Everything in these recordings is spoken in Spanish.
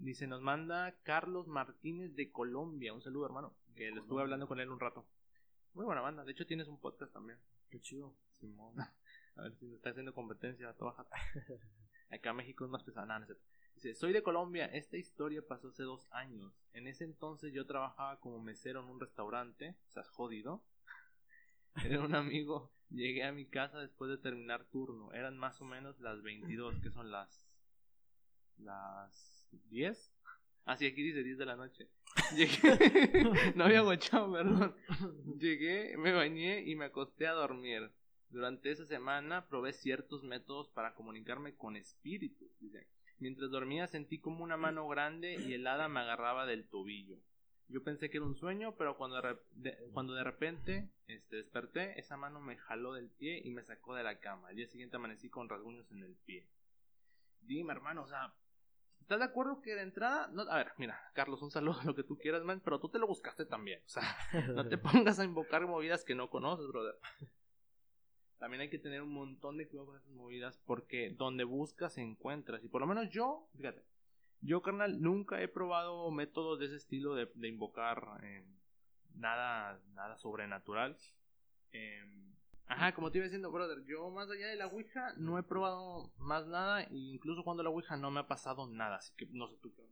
Dice, nos manda Carlos Martínez de Colombia. Un saludo, hermano. Que le estuve hablando con él un rato. Muy buena banda. De hecho, tienes un podcast también. Qué chido. Simón. A ver si nos está haciendo competencia. Trabaja. Acá México es más pesado. No, no cierto. Dice, soy de Colombia. Esta historia pasó hace dos años. En ese entonces yo trabajaba como mesero en un restaurante. O sea, jodido. Era un amigo. Llegué a mi casa después de terminar turno. Eran más o menos las 22, que son las. las 10. Ah, sí, aquí dice 10 de la noche. Llegué. no había guachado, perdón. Llegué, me bañé y me acosté a dormir. Durante esa semana probé ciertos métodos para comunicarme con espíritus. Dice. Mientras dormía sentí como una mano grande y helada me agarraba del tobillo. Yo pensé que era un sueño, pero cuando de, de, cuando de repente este, desperté, esa mano me jaló del pie y me sacó de la cama. Al día siguiente amanecí con rasguños en el pie. Dime, hermano, o sea, ¿estás de acuerdo que de entrada... No, a ver, mira, Carlos, un saludo, lo que tú quieras, man, pero tú te lo buscaste también. O sea, no te pongas a invocar movidas que no conoces, brother. También hay que tener un montón de cuidado con esas movidas porque donde buscas encuentras. Y por lo menos yo, fíjate, yo, carnal, nunca he probado métodos de ese estilo de, de invocar eh, nada, nada sobrenatural. Eh, ajá, como te iba diciendo, brother, yo más allá de la Ouija no he probado más nada. E incluso cuando la Ouija no me ha pasado nada. Así que no sé tú qué.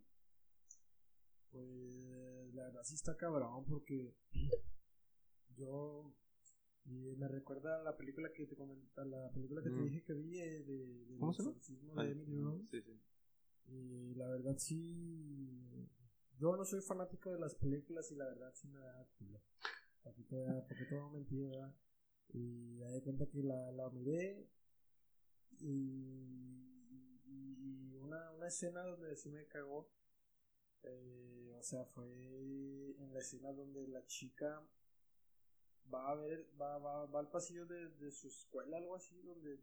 Pues la verdad sí está cabrón porque yo y me recuerda a la película que te comenta, la película que mm. te dije que vi eh, de, de ¿Cómo se llama? de Emily Rose. Sí, sí. Y la verdad sí. Yo no soy fanático de las películas y la verdad sí me da culo. Porque todo, porque todo mentir, ¿verdad? Y me di cuenta que la, la miré y, y una, una escena donde sí me cagó. Eh, o sea, fue en la escena donde la chica va a ver, va, va, va al pasillo de, de su escuela, algo así, donde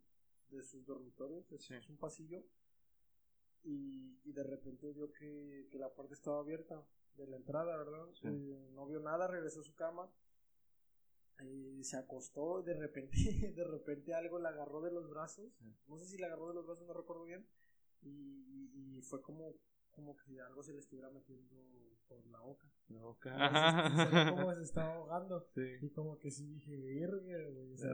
de sus dormitorios, es, Sí. es un pasillo y, y de repente vio que, que la puerta estaba abierta de la entrada, ¿verdad? Sí. Eh, no vio nada, regresó a su cama y se acostó y de repente, de repente algo la agarró de los brazos, no sé si la agarró de los brazos, no recuerdo bien, y, y, y fue como, como que algo se le estuviera metiendo por la boca. Se- como se estaba ahogando. Sí. Y como que sí dije, verga, güey. O sea.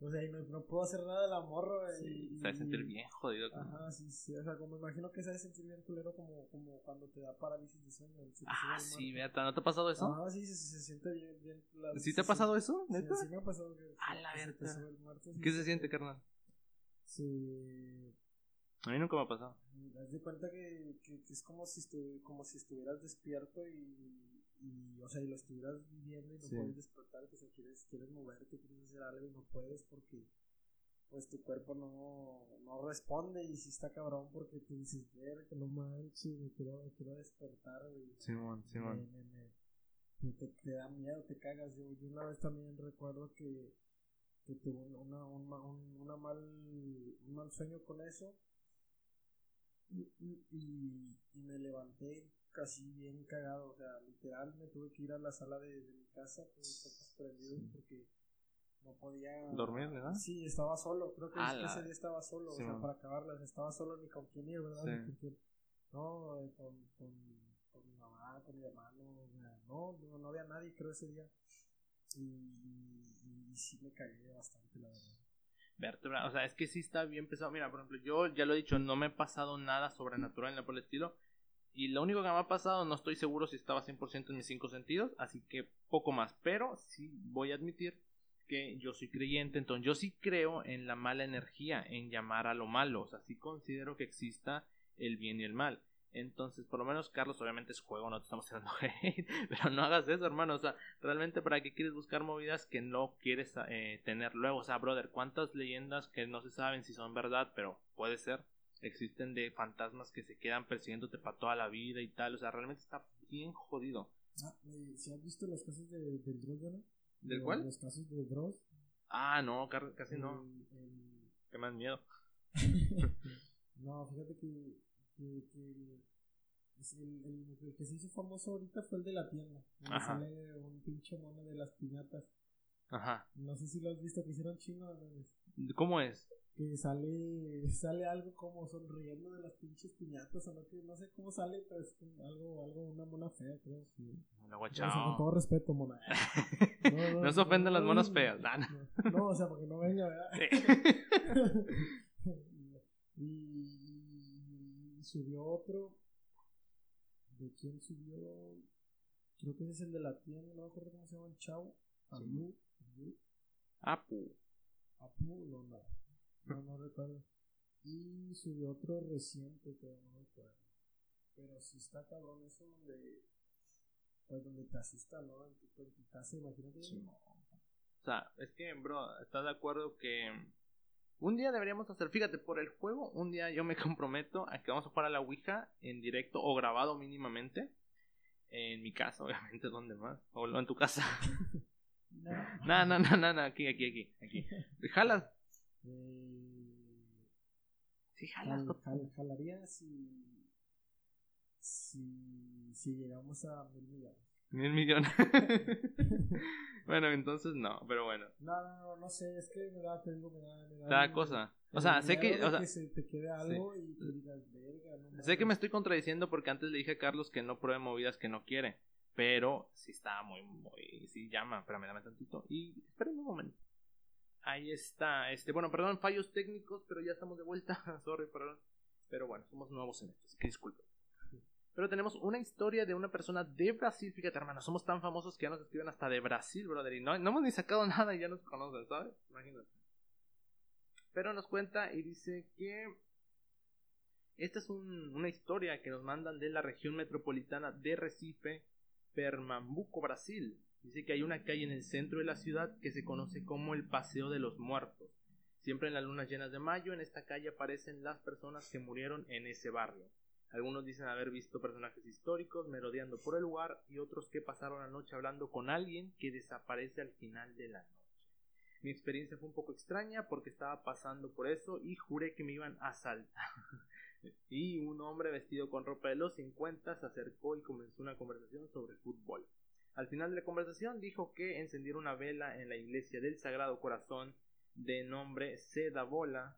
O sea y no, no puedo hacer nada de la morra, güey. y- Se sentir bien jodido. Ajá, sí, sí. O sea, como imagino que se ha de sentir bien culero como, como cuando te da parálisis de sueño. Ah, sí. Beata, ¿no te ha pasado eso? Ajá, sí, se, se siente bien. bien la- ¿Sí te ha pasado eso? Sí, ¿Neta? sí me ha pasado. Que, A la sí, ¿Qué sí, se siente, carnal? Sí. A mí nunca me ha pasado. Haz de cuenta que, que, que es como si, estu como si estuvieras despierto y, y, o sea, y lo estuvieras viviendo y no Sí. puedes despertarte, o sea, quieres, quieres moverte, quieres hacer algo y no puedes porque pues tu cuerpo no, no responde y si está cabrón porque te dices, ver que no manches, me quiero, me quiero despertar, güey. Simón, Me- me- me- te, te- da miedo, te cagas. Yo, yo una vez también recuerdo que, que tuve un- una, un, una mal, un mal sueño con eso. Y, y- y me levanté casi bien cagado. O sea, literal me tuve que ir a la sala de, de mi casa con los focos prendidos Sí. porque no podía ¿Dormir, verdad? Sí, estaba solo. Creo que, la- ese día estaba solo. Sí, o sea, man. para acabarlas, estaba solo ni con quién ir, ¿verdad? Sí. Ni con quién- No, eh, con, con, con mi mamá, con mi hermano. o sea, no, no, no había nadie, creo, ese día. Y, y, y sí me cagué bastante, la verdad. Vértebra, o sea, es que sí está bien pesado. Mira, por ejemplo, yo ya lo he dicho, no me ha pasado nada sobrenatural ni nada por el estilo. Y lo único que me ha pasado, no estoy seguro si estaba 100% en mis cinco sentidos, así que poco más. Pero sí voy a admitir que yo soy creyente, entonces yo sí creo en la mala energía, en llamar a lo malo. O sea, sí considero que exista el bien y el mal. Entonces, por lo menos, Carlos, obviamente es juego, no te estamos tirando hate, pero no hagas eso, hermano. O sea, realmente, ¿para qué quieres buscar movidas que no quieres eh, tener luego? O sea, brother, ¿cuántas leyendas que no se saben si son verdad, pero puede ser? Existen de fantasmas que se quedan persiguiéndote para toda la vida y tal. O sea, realmente está bien jodido. Ah, eh, ¿sí has visto los casos de, del Dross, no? ¿Del De- cuál? Los casos de Dross. Ah, no, casi no. El- Qué más miedo. no, fíjate que, que, que es el, el- el que se hizo famoso ahorita fue el de la tienda. Donde Ajá. sale un pinche mono de las piñatas. Ajá. No sé si lo has visto, que hicieron chino. ¿no? ¿Cómo es? Que sale sale algo como sonriendo de las pinches piñatas o no que no sé cómo sale pero es algo algo una mona fea creo. Sí. con todo respeto mona. No, no, se ofenden las monas feas no, o sea porque no venga ¿verdad? y, subió otro. De quién subió creo que ese es el de la tienda no me acuerdo cómo se llama el chavo Apu. Apu. Apu no no, no recuerdo. Y subió otro reciente, que no recuerdo. Pero si está cabrón eso donde. Pues donde te asusta, ¿no? En tu, casa, imagínate. O sea, es que, bro, ¿estás de acuerdo que un día deberíamos hacer, fíjate, por el juego, un día yo me comprometo a que vamos a jugar a la Ouija en directo o grabado mínimamente. En mi casa, obviamente, ¿dónde más? O en tu casa. no, no, no, no, no, aquí, aquí, aquí, aquí. Jalas, eh, sí, jalas, jalaría si, si, si llegamos a mil millones. Mil millones. bueno, entonces no, pero bueno. No, no, no, no sé, es que me da, te digo, me da, me da. cosa. O sea, sé que. O sea, que se te quede algo y te digas, verga, no Sé que me estoy contradiciendo porque antes le dije a Carlos que no pruebe movidas que no quiere. Pero sí está muy, muy. Sí llama, espérame, dame tantito. Y espérenme un momento. Ahí está. Este, bueno, perdón, fallos técnicos, pero ya estamos de vuelta. Sorry, perdón. Pero bueno, somos nuevos en esto, así que disculpen. Pero tenemos una historia de una persona de Brasil. Fíjate, hermano, somos tan famosos que ya nos escriben hasta de Brasil, brother. Y no, no hemos ni sacado nada y ya nos conocen, ¿sabes? Imagínate. Pero nos cuenta y dice que esta es una historia que nos mandan de la región metropolitana de Recife, Pernambuco, Brasil. Dice que hay una calle en el centro de la ciudad que se conoce como el Paseo de los Muertos. Siempre en las lunas llenas de mayo en esta calle aparecen las personas que murieron en ese barrio. Algunos dicen haber visto personajes históricos merodeando por el lugar y otros que pasaron la noche hablando con alguien que desaparece al final de la noche. Mi experiencia fue un poco extraña porque estaba pasando por eso y juré que me iban a asaltar. y un hombre vestido con ropa de los 50 se acercó y comenzó una conversación sobre fútbol. Al final de la conversación dijo que encendieron una vela en la iglesia del Sagrado Corazón de nombre Seda Bola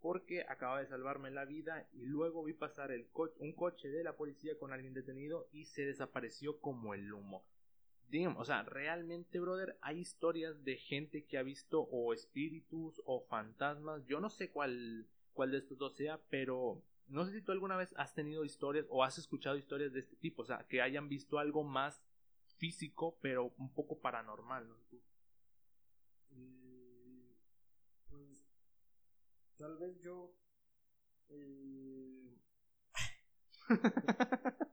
porque acaba de salvarme la vida y luego vi pasar el un coche de la policía con alguien detenido y se desapareció como el humo. Digamos, o sea, realmente, brother, hay historias de gente que ha visto o espíritus o fantasmas. Yo no sé cuál, cuál de estos dos sea, pero no sé si tú alguna vez has tenido historias o has escuchado historias de este tipo, o sea, que hayan visto algo más físico, pero un poco paranormal, ¿no? Eh, pues tal vez yo eh,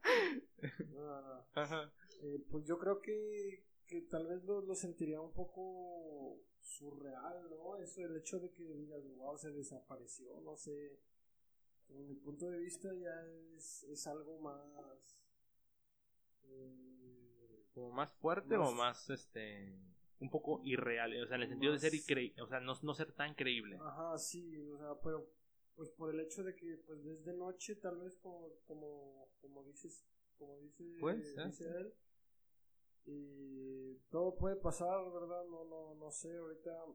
eh, pues yo creo que, que tal vez lo, lo, sentiría un poco surreal, ¿no? Eso, el hecho de que digas, wow, se desapareció, no sé. En mi punto de vista ya es, es algo más... Eh, como más fuerte o más este un poco irreal, o sea, en el sentido de ser increíble, o sea, no, no ser tan creíble. Ajá, sí, o sea, pero pues por el hecho de que pues desde noche tal vez como como como dices, como dice, pues, dice él y todo puede pasar, ¿verdad? No no no sé, ahorita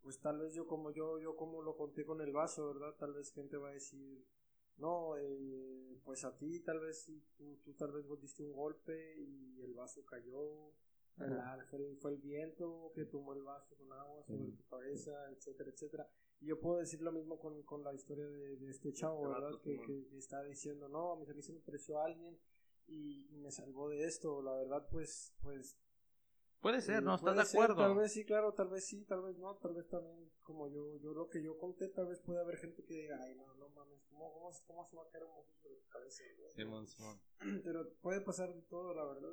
pues tal vez yo como yo yo como lo conté con el vaso, ¿verdad? Tal vez gente va a decir no, eh, pues a ti tal vez tú, tú tal vez vos diste un golpe y el vaso cayó, fue, fue, el viento que tomó el vaso con agua sobre tu cabeza, etcétera, etcétera. Y yo puedo decir lo mismo con, con la historia de, de este chavo, ¿verdad? Que, que, está diciendo, no, a mí se me pareció alguien y, y, me salvó de esto. La verdad, pues, pues Puede ser, ¿no? ¿Estás de acuerdo? tal vez sí, claro, tal vez sí, tal vez no, tal vez también, como yo, yo lo que yo conté, tal vez puede haber gente que diga, ay, no, no mames, ¿cómo, cómo, cómo se va a caer un sobre tu cabeza? Simón, Simón. Pero puede pasar de todo, la verdad.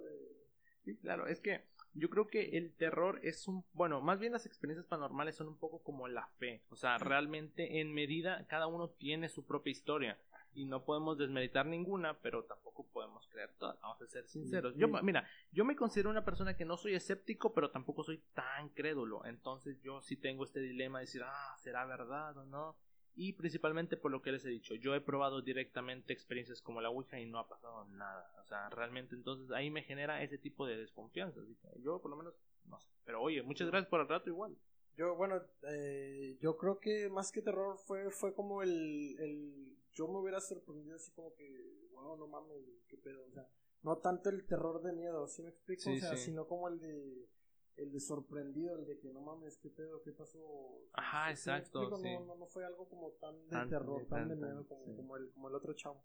Sí, claro, es que yo creo que el terror es un, bueno, más bien las experiencias paranormales son un poco como la fe, o sea, realmente en medida cada uno tiene su propia historia y no podemos desmeditar ninguna, pero tampoco podemos creer todas, vamos a ser sinceros. Yo, mira, yo me considero una persona que no soy escéptico, pero tampoco soy tan crédulo, entonces yo sí tengo este dilema de decir, ah, ¿será verdad o no? Y principalmente por lo que les he dicho, yo he probado directamente experiencias como la Ouija y no ha pasado nada, o sea, realmente entonces ahí me genera ese tipo de desconfianza, así que yo por lo menos no sé, pero oye, muchas gracias por el rato igual. Yo, bueno, eh, yo creo que más que terror fue, fue como el, el... Yo me hubiera sorprendido así como que, wow, no mames, qué pedo, o sea, no tanto el terror de miedo, ¿sí me explico? Sí, o sea, sí. sino como el de el de sorprendido, el de que no mames, qué pedo, qué pasó. Ajá, ¿Sí- sí exacto, sí. No, no, no fue algo como tan de Tan- terror, de tan de miedo como, sí. como, el, como el otro chavo.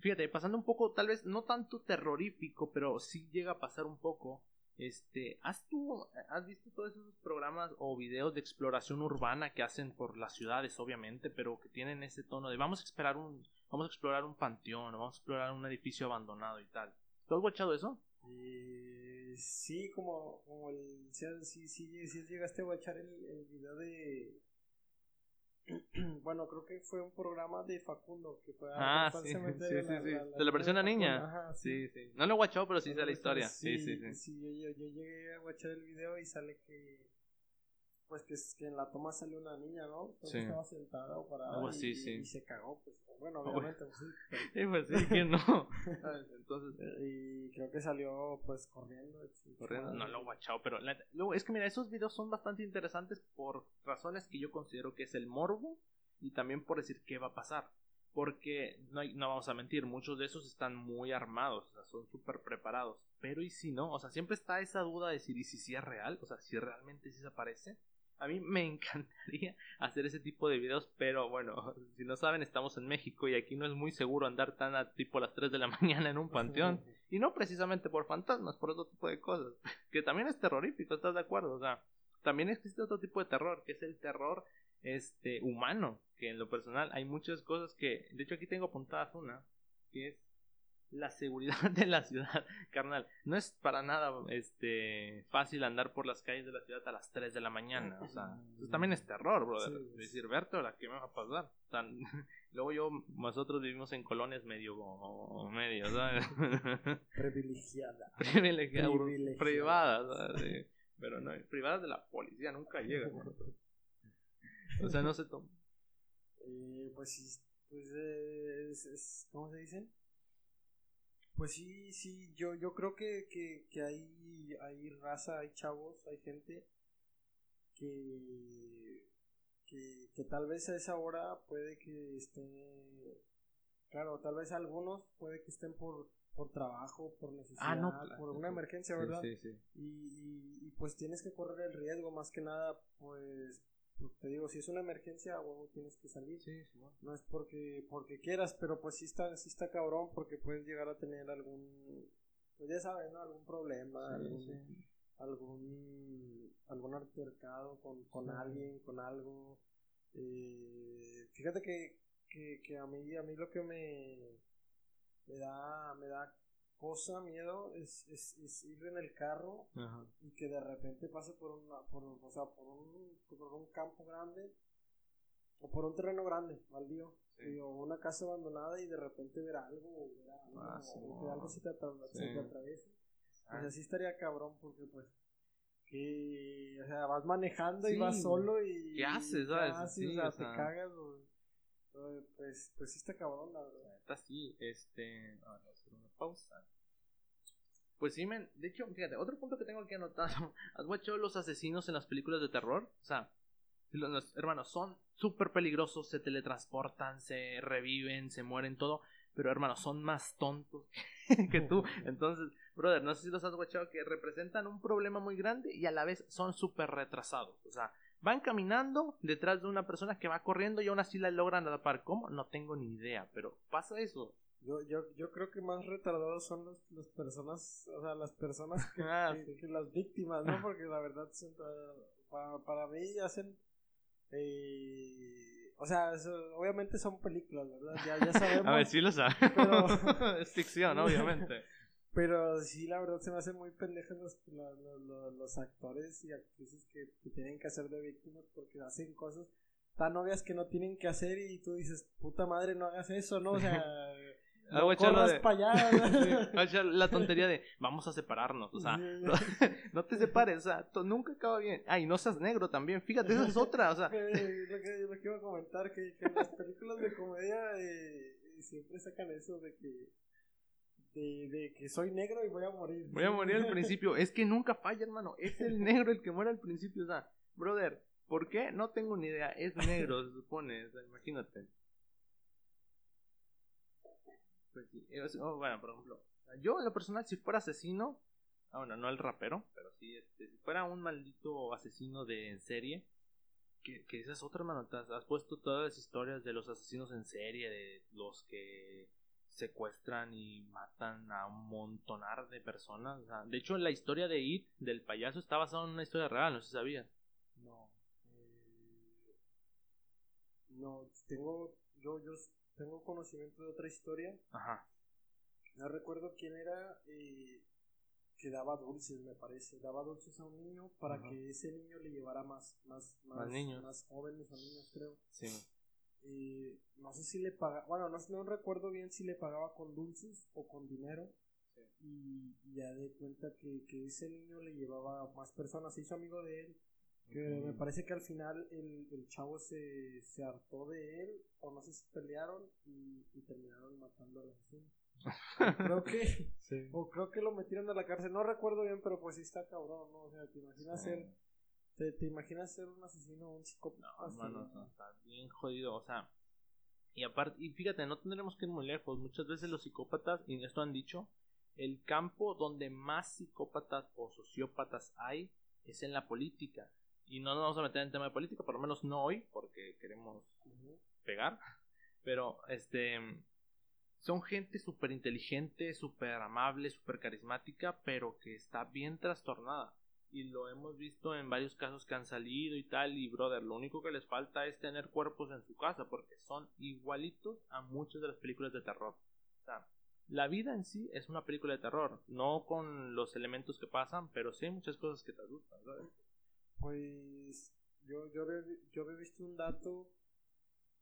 Fíjate, pasando un poco, tal vez no tanto terrorífico, pero sí llega a pasar un poco. Este, ¿has tú, has visto todos esos programas o videos de exploración urbana que hacen por las ciudades, obviamente, pero que tienen ese tono de vamos a explorar un, vamos a explorar un panteón, vamos a explorar un edificio abandonado y tal? ¿Tú has watchado eso? Eh, sí, como, como el. Sí, sí, sí, sí llegaste a watchar el, el video de. Bueno, creo que fue un programa de Facundo que fue Ah, fue al sí, cementerio, sí, sí, la- sí. la- la ¿De la versión de a niña? Ajá, Sí, sí. No lo he watchado, pero sí sé la historia. Sí, Sí, sí, sí. yo, yo, yo llegué a watchar el video y sale que. Pues que, es- que en la toma salió una niña, ¿no? Sí. estaba sentada o parada. Y, así, sí. y se cagó, pues. Bueno, obviamente, pues sí. pero- pues sí, que no. Entonces, y creo que salió, pues, corriendo. corriendo, no lo he watchado, pero la- luego, es que mira, esos videos son bastante interesantes por razones que yo considero que es el morbo y también por decir qué va a pasar. Porque no, hay- no vamos a mentir, muchos de esos están muy armados, o sea, son súper preparados. Pero ¿y si no? O sea, siempre está esa duda de decir, ¿y si sí es real? O sea, si realmente sí se aparece. A mí me encantaría hacer ese tipo de videos, pero bueno, si no saben, estamos en México y aquí no es muy seguro andar tan a tipo a las 3 de la mañana en un panteón. Y no precisamente por fantasmas, por otro tipo de cosas. Que también es terrorífico, ¿estás de acuerdo? O sea, también existe otro tipo de terror, que es el terror este humano. Que en lo personal hay muchas cosas que. De hecho, aquí tengo apuntadas una, que es la seguridad de la ciudad, carnal. No es para nada este fácil andar por las calles de la ciudad a las 3 de la mañana. O sea, eso también es terror, brother. Sí. Decir, vértebra, ¿qué me va a pasar? O sea, luego yo, nosotros vivimos en colonias medio, medio, ¿sabes? Privilegiada. Privilegiadas. privadas, ¿sabes? Sí, pero no, privadas de la policía nunca llegan. ¿no? O sea, no se toma. Eh, pues sí, pues eh, es, es- ¿cómo se dice? Pues sí, sí, yo, yo creo que, que, que hay, hay raza, hay chavos, hay gente que, que, que tal vez a esa hora puede que estén, claro, tal vez algunos puede que estén por, por trabajo, por necesidad, Ah, no, claro, por una emergencia, ¿verdad? Sí, sí, sí. y, y, y, pues tienes que correr el riesgo más que nada pues, pues, te digo si es una emergencia huevo tienes que salir. Sí, sí, bueno. no es porque porque quieras pero pues sí está sí está cabrón porque puedes llegar a tener algún pues ya sabes no algún problema Sí, algún, algún algún altercado con, con alguien con algo. Eh, fíjate que, que, que a mí a mí lo que me me da me da cosa miedo es, es, es ir en el carro Ajá. y que de repente pase por una por, o sea, por un por un campo grande o por un terreno grande baldío Sí. o una casa abandonada y de repente ver algo o ver algo, Ah, o sí, que algo se te, atra- se Sí. te atraviese Ah. pues así estaría cabrón porque pues que o sea vas manejando y Sí, vas solo y ¿Qué haces, sabes? Sí, o sea, o te sea. cagas o, pues pues sí está cabrón la verdad La neta sí, este. a ver, Vamos a hacer una pausa. Pues sí, men. De hecho, fíjate, otro punto que tengo aquí anotado. ¿Has watchado los asesinos en las películas de terror? O sea, los, los hermanos son súper peligrosos, se teletransportan, se reviven, se mueren, todo. Pero hermanos, son más tontos que tú. Entonces, brother, no sé si los has watchado que representan un problema muy grande y a la vez son súper retrasados. O sea, van caminando detrás de una persona que va corriendo y aún así la logran atrapar. ¿Cómo? No tengo ni idea, pero pasa eso. yo, yo, yo creo que más retardados son los, las personas, o sea, las personas que, Ah, que- sí. que las víctimas, ¿no? Porque la verdad, son, ah, para, para mí hacen, eh, o sea, eso- obviamente son películas, ¿verdad? Ya, ya sabemos. A ver, sí lo sabe. Pero- es ficción, obviamente. Pero sí, la verdad se me hacen muy pendejas los, los, los- los actores y actrices que, que tienen que hacer de víctimas porque hacen cosas tan obvias que no tienen que hacer y tú dices, puta madre, no hagas eso, ¿no? O sea, Ah, no voy a echarlo corras de- para allá. Sí, echar la tontería de vamos a separarnos, o sea, no te separes, o sea, nunca acaba bien. Ay, no seas negro también, fíjate, esa es otra, o sea, Eh, lo, que, lo que iba a comentar, que, que en las películas de comedia eh, siempre sacan eso de que de, de que soy negro y voy a morir. Voy a morir al principio. Es que nunca falla, hermano. Es el negro el que muere al principio. O sea, brother, ¿por qué? No tengo ni idea. Es negro, se supone. O sea, imagínate. Pues sí. Oh, bueno, por ejemplo, yo en lo personal, si fuera asesino, ah, bueno, no el rapero, pero sí, este, si fuera un maldito asesino de en serie, que, que esa es otra, hermano. Has puesto todas las historias de los asesinos en serie, de los que secuestran y matan a un montonar de personas. de hecho, la historia de It, del payaso, está basada en una historia real, no sé si sabías. No. Eh, no, tengo, yo, yo tengo conocimiento de otra historia. Ajá. No recuerdo quién era eh, que daba dulces, me parece. Daba dulces a un niño para que ese niño le llevara más, más, más, niños. más jóvenes o niños, creo. Sí y no sé si le pagaba, bueno, no, no, recuerdo bien si le pagaba con dulces o con dinero. Y, ya de cuenta que, que, ese niño le llevaba más personas, se hizo amigo de él. Que me parece que al final el, el chavo se, se, hartó de él, o no sé si pelearon y, terminaron matando al asesino. creo que, o creo que lo metieron a la cárcel, no recuerdo bien, pero pues sí está cabrón, ¿no? O sea, te imaginas ser ¿Te, imaginas ser un asesino o un psicópata? No, no, está bien jodido, o sea. Y aparte, y fíjate, no tendremos que ir muy lejos. Muchas veces los psicópatas, y esto han dicho, el campo donde más psicópatas o sociópatas hay es en la política. Y no nos vamos a meter en tema de política, por lo menos no hoy, porque queremos pegar. Pero, este. Son gente súper inteligente, súper amable, súper carismática, pero que está bien trastornada y lo hemos visto en varios casos que han salido y tal y brother lo único que les falta es tener cuerpos en su casa porque son igualitos a muchas de las películas de terror o sea la vida en sí es una película de terror no con los elementos que pasan pero sí hay muchas cosas que te asustan ¿sabes? pues yo yo había, yo había visto un dato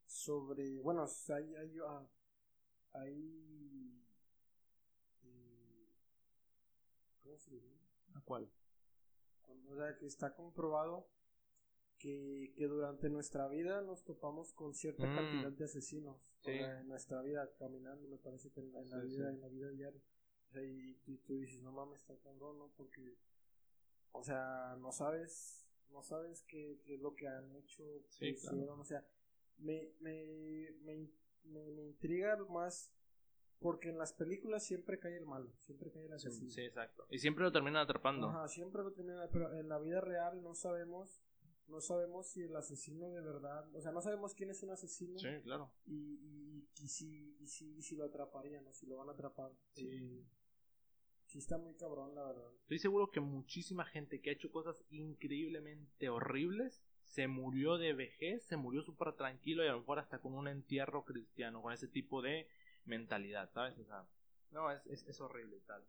sobre bueno hay hay, ah, hay eh, ¿cómo se dice? ¿A cuál? O sea, que está comprobado que, que durante nuestra vida nos topamos con cierta mm. cantidad de asesinos. en nuestra vida, caminando, me parece que en, la, vida, en la vida diaria. O sea, y, tú dices, no mames, está cabrón, ¿no? Porque, o sea, no sabes, no sabes qué, qué es lo que han hecho, qué hicieron, o sea, me, me, me, me, me intriga más porque en las películas siempre cae el malo, siempre cae el asesino. Sí, exacto. Y siempre lo terminan atrapando. Ajá, siempre lo terminan, pero en la vida real no sabemos, no sabemos si el asesino de verdad, o sea, no sabemos quién es un asesino. Sí, claro. Y, y, y, si, y, si, y si lo atraparían o si lo van a atrapar. Sí. sí está muy cabrón, la verdad. Estoy seguro que muchísima gente que ha hecho cosas increíblemente horribles se murió de vejez, se murió súper tranquilo y a lo mejor hasta con un entierro cristiano, con ese tipo de mentalidad, ¿sabes? O sea, no, es, es, horrible y tal.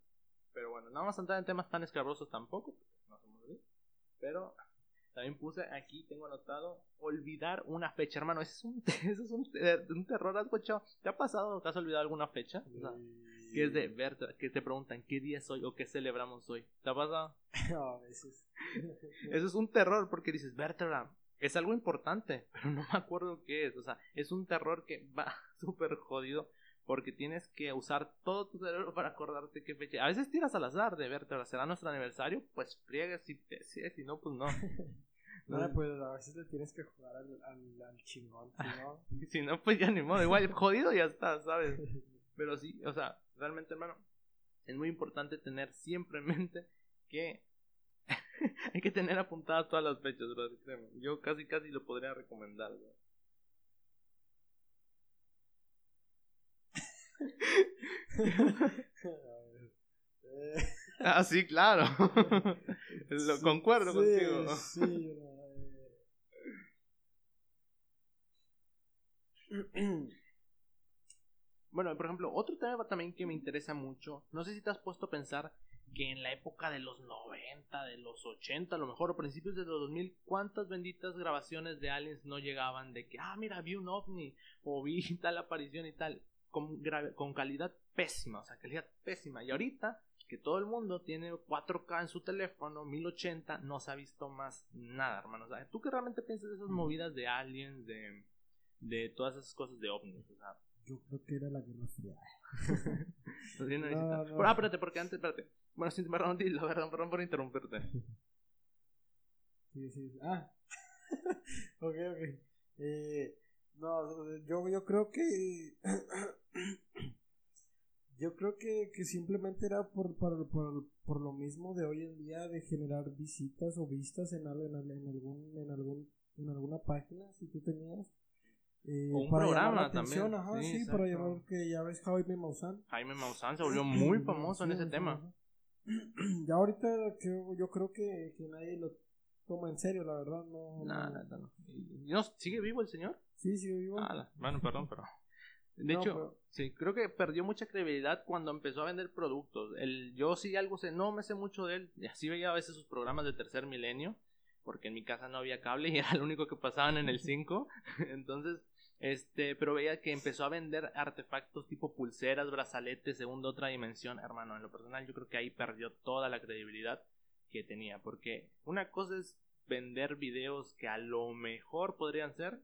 Pero bueno, no vamos a entrar en temas tan escabrosos tampoco, no somos Pero también puse aquí, tengo anotado, olvidar una fecha, hermano. Eso es un, eso es un, terror, ¿has escuchado? ¿Te ha pasado que has olvidado alguna fecha? que es de ver, que te preguntan qué día es hoy o qué celebramos hoy. ¿Te ha pasado? No, eso es... eso es un terror porque dices, Bertram, es algo importante, pero no me acuerdo qué es. O sea, es un terror que va súper jodido porque tienes que usar todo tu cerebro para acordarte qué fecha. A veces tiras al azar de verte, será nuestro aniversario, pues friegues si, si, si no, pues no. no, pues a veces le tienes que jugar al, al, chingón, si no. si no, pues ya ni modo, igual jodido ya está, ¿sabes? Pero sí, o sea, realmente, hermano, es muy importante tener siempre en mente que hay que tener apuntadas todas las fechas, bro. Yo casi, casi lo podría recomendar, bro. Ah, sí, claro. Lo concuerdo contigo. bueno, por ejemplo, otro tema también que me interesa mucho. No sé si te has puesto a pensar que en la época de los 90, de los 80, a lo mejor a principios de los 2000, cuántas benditas grabaciones de aliens no llegaban de que, ah, mira, vi un ovni o vi tal aparición y tal con, con calidad pésima, o sea, calidad pésima. Y ahorita que todo el mundo tiene 4K en su teléfono, 1080, no se ha visto más nada, hermano. O sea, ¿tú qué realmente piensas de esas movidas de aliens, de, de todas esas cosas de ovnis? O sea, yo creo que era la Guerra Fría. Pero, ah, espérate, porque antes, espérate. Bueno, sin perdón, perdón, perdón por interrumpirte. Sí, sí. Ah. ok, ok. Eh, no, yo, yo creo que. yo creo que, que simplemente era por, por, por, por, lo mismo de hoy en día de generar visitas o vistas en, en, en, algún, en, algún, en alguna página, si tú tenías. Eh, un programa también. Ajá, sí, para llamar que ya ves Jaime Maussan. Jaime Maussan se volvió muy famoso en ese tema. Ya ahorita yo creo que, que nadie lo toma en serio, la verdad. No, no. no. ¿Sigue vivo el señor? Sí, sigue vivo. Ah, bueno, perdón, pero. De hecho, sí, creo que perdió mucha credibilidad cuando empezó a vender productos. El, yo sí algo sé, no me sé mucho de él. Así veía a veces sus programas de tercer milenio, porque en mi casa no había cable y era lo único que pasaban en el 5. Entonces, este, pero veía que empezó a vender artefactos tipo pulseras, brazaletes, según otra dimensión. Hermano, en lo personal, yo creo que ahí perdió toda la credibilidad que tenía. Porque una cosa es vender videos que a lo mejor podrían ser,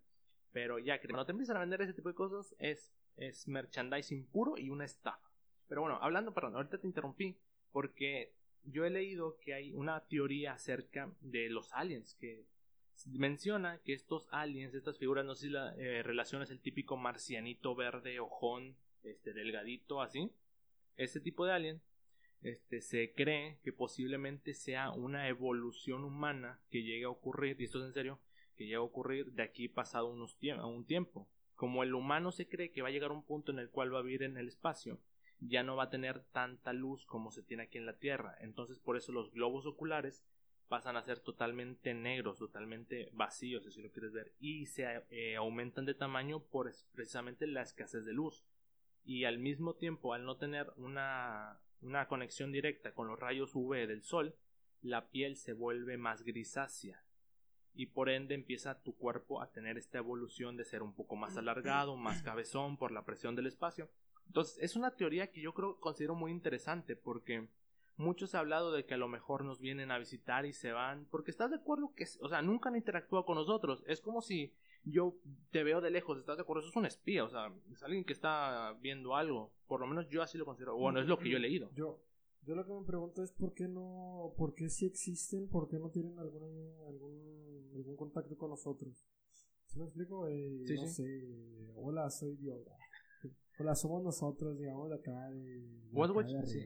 pero ya que cuando te empiezan a vender ese tipo de cosas es, es merchandising puro y una estafa. Pero bueno, hablando, perdón, ahorita te interrumpí porque yo he leído que hay una teoría acerca de los aliens que menciona que estos aliens, estas figuras, no sé si la eh, relación es el típico marcianito verde, ojón, este delgadito, así. Ese tipo de alien este, se cree que posiblemente sea una evolución humana que llegue a ocurrir, y esto es en serio, que llegue a ocurrir de aquí pasado unos un tiempo. Como el humano se cree que va a llegar a un punto en el cual va a vivir en el espacio, ya no va a tener tanta luz como se tiene aquí en la Tierra. Entonces por eso los globos oculares pasan a ser totalmente negros, totalmente vacíos, si lo quieres ver, y se eh, aumentan de tamaño por precisamente la escasez de luz. Y al mismo tiempo, al no tener una una conexión directa con los rayos UV del sol, la piel se vuelve más grisácea y por ende empieza tu cuerpo a tener esta evolución de ser un poco más alargado, más cabezón por la presión del espacio. Entonces es una teoría que yo creo considero muy interesante porque muchos han hablado de que a lo mejor nos vienen a visitar y se van porque estás de acuerdo que, o sea, nunca han interactuado con nosotros. Es como si yo te veo de lejos, ¿estás de acuerdo? Eso es un espía, o sea, es alguien que está viendo algo. Por lo menos yo así lo considero. Bueno, es lo que yo he leído. Yo, yo lo que me pregunto es por qué no, por qué si existen, por qué no tienen algún, algún, algún contacto con nosotros. ¿Sí me explico? Eh, sí, no sé, hola, soy Dios. Hola, somos nosotros, digamos, de acá. De,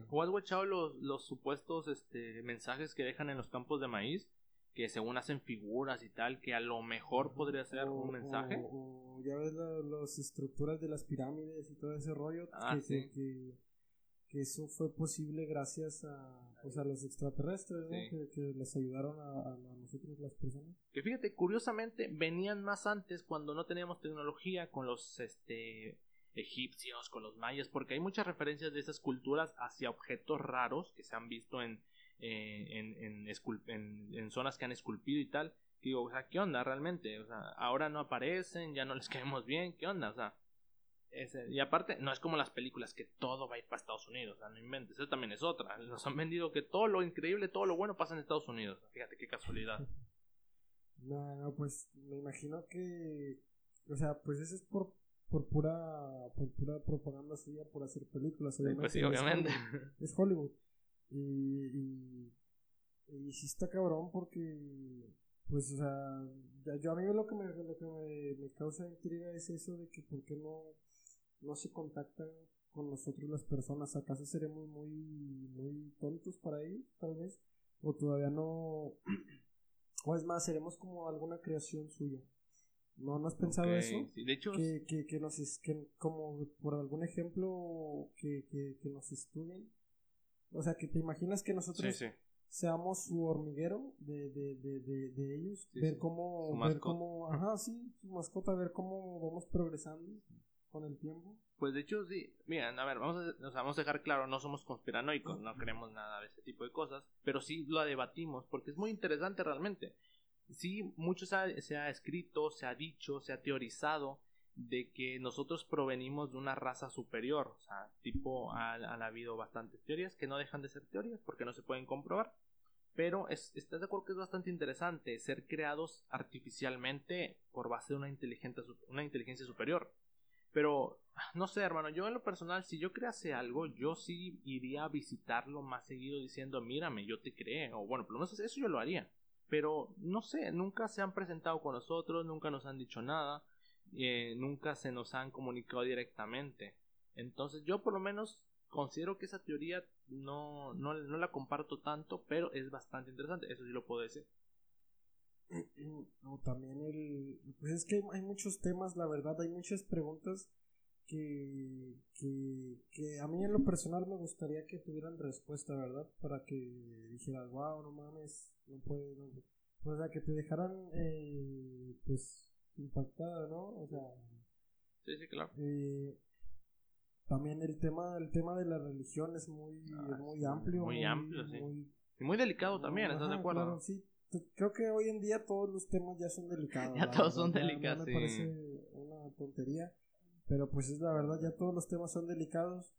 ¿O has watchado los, los supuestos este, mensajes que dejan en los campos de maíz? que según hacen figuras y tal, que a lo mejor podría ser un mensaje. O, ya ves las estructuras de las pirámides y todo ese rollo, ah, que, que, que, eso fue posible gracias a, pues, a los extraterrestres, que, les ayudaron a, a, nosotros las personas. Que fíjate, curiosamente venían más antes cuando no teníamos tecnología con los este egipcios, con los mayas, porque hay muchas referencias de esas culturas hacia objetos raros que se han visto en eh, en, en, en, zonas que han esculpido y tal. digo, o sea, ¿qué onda realmente? O sea, ahora no aparecen, ya no les caemos bien, ¿qué onda? O sea, y aparte, no es como las películas que todo va a ir para Estados Unidos, o sea, no inventes, eso también es otra. Nos han vendido que todo lo increíble, todo lo bueno pasa en Estados Unidos. Fíjate qué casualidad. No, no, pues me imagino que, o sea, pues eso es por, por pura, por pura propaganda suya por hacer películas. pues sí, obviamente. Es Hollywood. Y, y, y sí está cabrón porque, pues, o sea, yo a mí lo que, me, lo que me, me, causa intriga es eso de que por qué no, no se contactan con nosotros las personas. ¿Acaso seremos muy, muy tontos para ellos, tal vez? O todavía no... o es más, seremos como alguna creación suya. ¿No, ¿No has pensado eso? de hecho... Que, que, que nos, que como por algún ejemplo que, que, que nos estudien o sea, que te imaginas que nosotros seamos su hormiguero de, de, de, de, ellos, ver cómo, ver cómo, ajá, sí, su mascota, ver cómo vamos progresando con el tiempo. Pues de hecho sí, miren, a ver, vamos a, vamos a dejar claro, no somos conspiranoicos, no creemos nada de ese tipo de cosas, pero sí lo debatimos porque es muy interesante realmente. Sí, mucho se ha, escrito, se ha dicho, se ha teorizado de que nosotros provenimos de una raza superior. O sea, tipo, han, habido bastantes teorías que no dejan de ser teorías porque no se pueden comprobar. Pero es, estás de acuerdo que es bastante interesante ser creados artificialmente por base de una inteligencia, una inteligencia superior. Pero, no sé, hermano, yo en lo personal, si yo crease algo, yo sí iría a visitarlo más seguido diciendo, mírame, yo te creé. O bueno, por lo menos eso yo lo haría. Pero, no sé, nunca se han presentado con nosotros, nunca nos han dicho nada, eh, nunca se nos han comunicado directamente. Entonces, yo por lo menos considero que esa teoría no, no, no la comparto tanto, pero es bastante interesante, eso sí lo puedo decir. O también el... Pues es que hay muchos temas, la verdad, hay muchas preguntas que, que, a mí en lo personal me gustaría que tuvieran respuesta, ¿verdad? Para que dijeras, wow, no mames, no puede, O sea, que te dejaran, eh, pues, impactada, ¿no? O sea... Sí, sí, claro. Eh, también el tema, el tema de la religión es muy, ah, muy amplio. Muy, amplio, sí. y muy delicado también, ¿estás de acuerdo? sí, creo que hoy en día todos los temas ya son delicados. Ya todos son delicados. me parece una tontería. Pero pues es la verdad, ya todos los temas son delicados.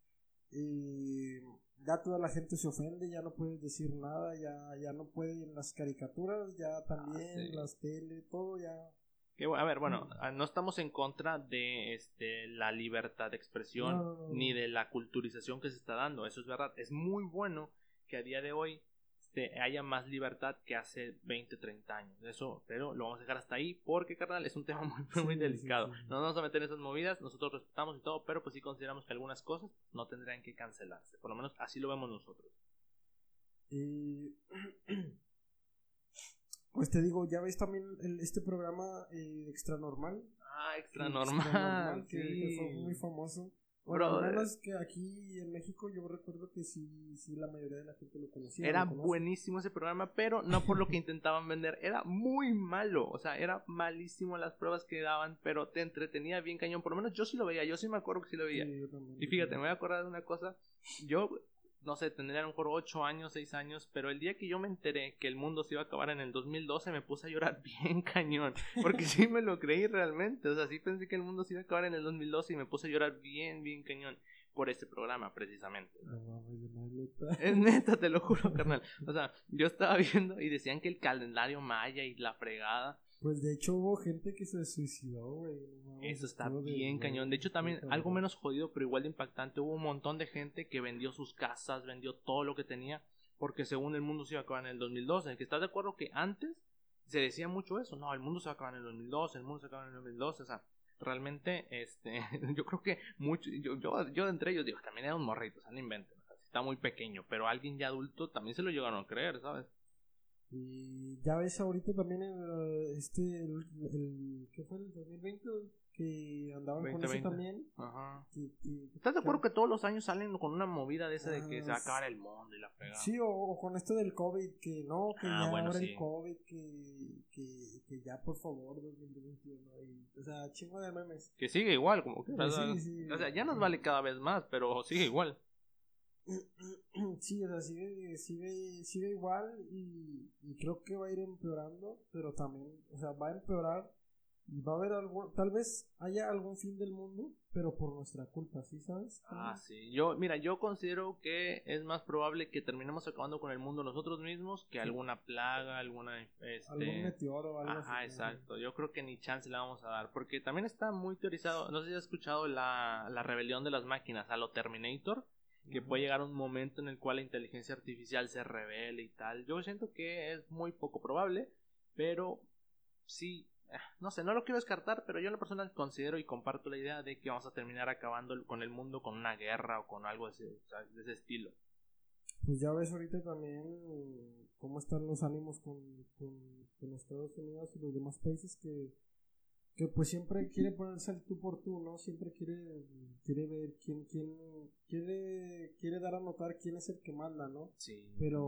Y ya toda la gente se ofende, ya no puedes decir nada, ya, ya no pueden las caricaturas, ya también, ah, las tele, todo ya. a ver, bueno, mm. ah, no estamos en contra de este, la libertad de expresión ni de la culturización que se está dando, eso es verdad. Es muy bueno que a día de hoy este, haya más libertad que hace 20, 30 años. Eso, pero lo vamos a dejar hasta ahí porque, carnal, es un tema muy, muy delicado. no nos vamos a meter en esas movidas, nosotros respetamos y todo, pero pues sí consideramos que algunas cosas no tendrían que cancelarse. Por lo menos así lo vemos nosotros. Y... Pues te digo, ya ves también este programa eh, Extra Normal. Ah, Extra Normal. que fue muy famoso. Bueno, menos que aquí en México yo recuerdo que sí, sí la mayoría de la gente lo conocía. Era buenísimo ese programa, pero no por lo que intentaban vender, era muy malo, o sea, era malísimo las pruebas que daban, pero te entretenía bien cañón, por lo menos yo sí lo veía, yo sí me acuerdo que sí lo veía. y fíjate, me voy a acordar de una cosa, yo no sé, tendría a lo mejor 8 años, 6 años, pero el día que yo me enteré que el mundo se iba a acabar en el 2012 me puse a llorar bien cañón, porque sí me lo creí realmente, o sea, sí pensé que el mundo se iba a acabar en el 2012 y me puse a llorar bien, bien cañón por ese programa precisamente. es neta, te lo juro, carnal. O sea, yo estaba viendo y decían que el calendario maya y la fregada pues de hecho hubo gente que se suicidó, güey. Eso está bien cañón. De hecho también algo menos jodido, pero igual de impactante. Hubo un montón de gente que vendió sus casas, vendió todo lo que tenía, porque según el mundo se iba a acabar en el 2012. ¿Que estás de acuerdo que antes se decía mucho eso? No, el mundo se va a acabar en el 2012, el mundo se va a acabar en el 2012. O sea, realmente, este, yo creo que mucho, yo, yo, yo entre ellos digo, también era un morrito, o sea, no inventen. está muy pequeño, pero alguien ya adulto también se lo llegaron a creer, ¿sabes? Y ya ves ahorita también el, este, el, ¿qué fue? El 2020 que andaban con eso también. Ajá. ¿Estás de acuerdo que todos los años salen con una movida de ese de que se va a acabar el mundo y la pegada? Sí, o, con esto del COVID, que no, que ah, ya bueno, ahora el COVID, que, que, que, ya por favor 2021. Y, o sea, chingo de memes. Que sigue igual, como que. Pues o sea, ya nos vale cada vez más, pero sigue igual. Sí, o sea, sigue, sigue, sigue igual y, creo que va a ir empeorando, pero también, o sea, va a empeorar y va a haber algo, tal vez haya algún fin del mundo, pero por nuestra culpa, ¿sí sabes? Ah, sí. Yo, mira, yo considero que es más probable que terminemos acabando con el mundo nosotros mismos que alguna plaga, alguna este... algún meteoro, algo Ajá, exacto. Yo creo que ni chance le vamos a dar, porque también está muy teorizado, no sé si has escuchado la, la rebelión de las máquinas a lo Terminator que puede llegar un momento en el cual la inteligencia artificial se revele y tal. Yo siento que es muy poco probable, pero sí, eh, no sé, no lo quiero descartar, pero yo en lo personal considero y comparto la idea de que vamos a terminar acabando con el mundo con una guerra o con algo de ese, de ese estilo. Pues ya ves ahorita también cómo están los ánimos con, con Estados Unidos y los demás países que que pues siempre quiere ponerse el tú por tú, ¿no? Siempre quiere, quiere ver quién, quién, quiere, quiere dar a notar quién es el que manda, ¿no? Sí. Pero,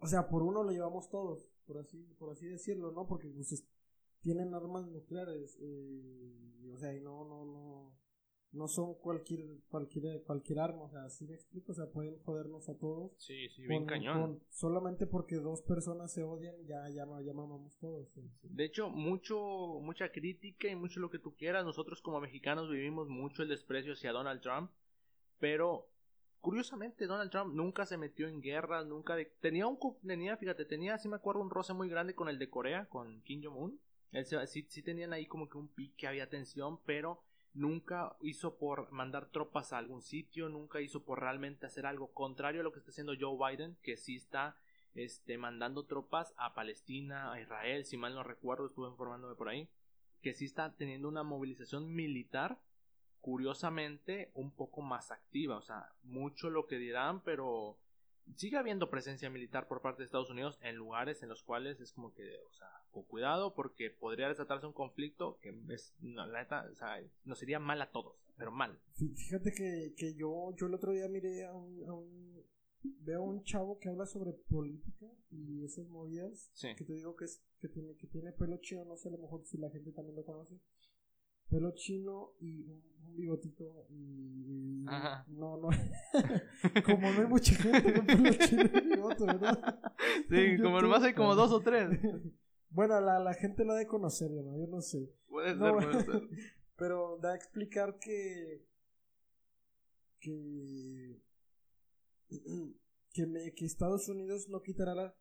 o sea, por uno lo llevamos todos, por así, por así decirlo, ¿no? Porque pues tienen armas nucleares, eh, o sea, y no, no, no, no son cualquier, cualquier, cualquier arma, o sea, así me explico, o sea, pueden jodernos a todos. Sí, sí, bien cañón. solamente porque dos personas se odian, ya, ya, ya mamamos todos. De hecho, mucho, mucha crítica y mucho lo que tú quieras, nosotros como mexicanos vivimos mucho el desprecio hacia Donald Trump, pero curiosamente Donald Trump nunca se metió en guerras, nunca tenía un tenía, fíjate, tenía, si me acuerdo, un roce muy grande con el de Corea, con Kim Jong Un Él sí, sí tenían ahí como que un pique, había tensión, pero nunca hizo por mandar tropas a algún sitio, nunca hizo por realmente hacer algo contrario a lo que está haciendo Joe Biden, que sí está este, mandando tropas a Palestina, a Israel, si mal no recuerdo, estuve informándome por ahí, que sí está teniendo una movilización militar, curiosamente, un poco más activa, o sea, mucho lo que dirán, pero sigue habiendo presencia militar por parte de Estados Unidos en lugares en los cuales es como que, o sea, con cuidado porque podría desatarse un conflicto que es, no, la neta, o sea, nos iría mal a todos, pero mal. Fí- Fíjate que, que yo, yo el otro día miré a un, a un- Veo a un chavo que habla sobre política y esas movidas. Sí. Que te digo que, es, que, tiene, que tiene pelo chino, no sé a lo mejor si la gente también lo conoce. Pelo chino y un, un bigotito y... y- Ajá. No, no. como no hay mucha gente con pelo chino y bigote, ¿verdad? Sí, como nomás hay como dos o tres. Bueno, la, la gente lo ha de conocer, ¿no? yo no sé. Puede No, ser, puede ser. Pero da a explicar que. que. que, me- que Estados Unidos no quitará la,